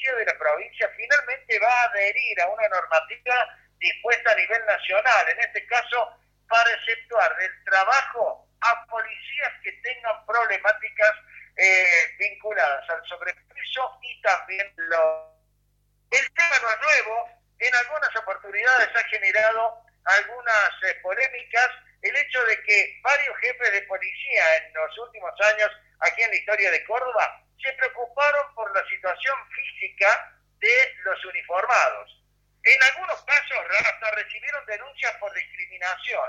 policía de la provincia finalmente va a adherir a una normativa dispuesta a nivel nacional, en este caso para exceptuar del trabajo a policías que tengan problemáticas eh, vinculadas al sobrepeso y también lo... El tema no es nuevo, en algunas oportunidades ha generado algunas eh, polémicas el hecho de que varios jefes de policía en los últimos años aquí en la historia de Córdoba se preocuparon por la situación física de los uniformados. En algunos casos hasta recibieron denuncias por discriminación.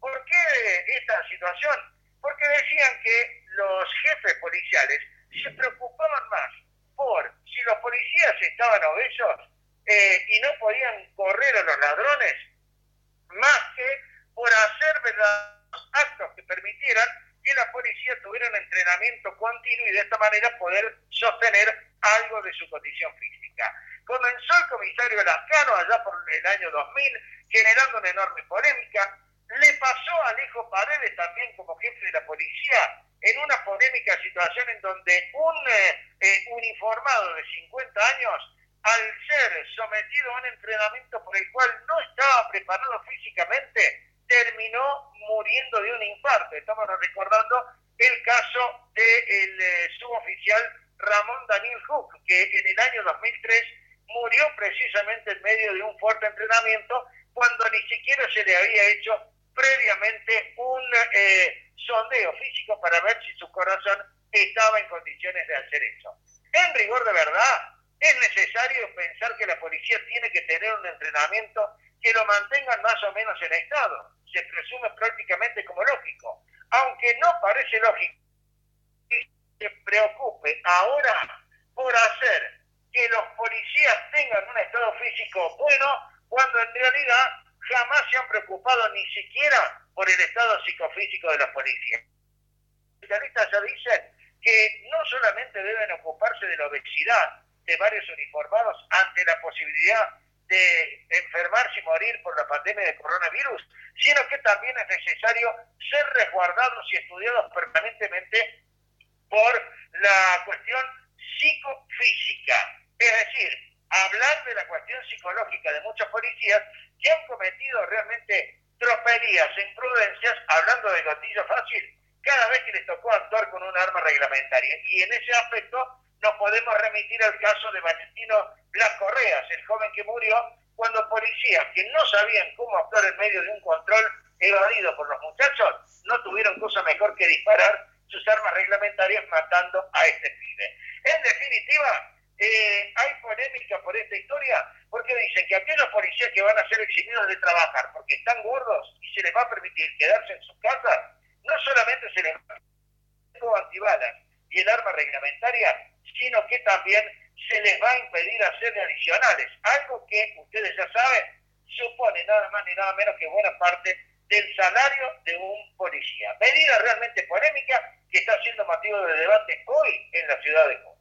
¿Por qué esta situación? Porque decían que los jefes policiales se preocupaban más por si los policías estaban obesos eh, y no podían correr a los ladrones, más que por hacer verdaderos actos que permitieran que la policía tuviera un entrenamiento continuo y de esta manera poder sostener algo de su condición física. Comenzó el comisario Lascano allá por el año 2000, generando una enorme polémica. Le pasó a Alejo Paredes también como jefe de la policía en una polémica situación en donde un eh, eh, uniformado de 50 años, al ser sometido a un entrenamiento por el cual no estaba preparado físicamente, terminó muriendo de un infarto. Estamos recordando el caso del eh, suboficial Ramón Daniel Hook, que en el año 2003 murió precisamente en medio de un fuerte entrenamiento cuando ni siquiera se le había hecho previamente un eh, sondeo físico para ver si su corazón estaba en condiciones de hacer eso. En rigor de verdad, es necesario pensar que la policía tiene que tener un entrenamiento que lo mantengan más o menos en estado. Se presume prácticamente como lógico. Aunque no parece lógico se preocupe ahora por hacer que los policías tengan un estado físico bueno, cuando en realidad jamás se han preocupado ni siquiera por el estado psicofísico de los policías. Los especialistas ya dicen que no solamente deben ocuparse de la obesidad de varios uniformados ante la posibilidad de enfermarse y morir por la pandemia de coronavirus, sino que también es necesario ser resguardados y estudiados permanentemente por la cuestión psicofísica. Es decir, hablar de la cuestión psicológica de muchos policías que han cometido realmente tropelías e imprudencias, hablando de gatillo fácil, cada vez que les tocó actuar con un arma reglamentaria. Y en ese aspecto nos podemos remitir al caso de Valentino Blas Correas, el joven que murió cuando policías que no sabían cómo actuar en medio de un control evadido por los muchachos no tuvieron cosa mejor que disparar sus armas reglamentarias matando a este pibe. En definitiva, eh, hay polémica por esta historia porque dicen que aquellos policías que van a ser eximidos de trabajar porque están gordos y se les va a permitir quedarse en sus casas, no solamente se les va a antibalas y el arma reglamentaria, sino que también se les va a impedir hacer adicionales, algo que ustedes ya saben supone nada más ni nada menos que buena parte del salario de un policía. Medida realmente polémica que está siendo motivo de debate hoy en la ciudad de Cuba.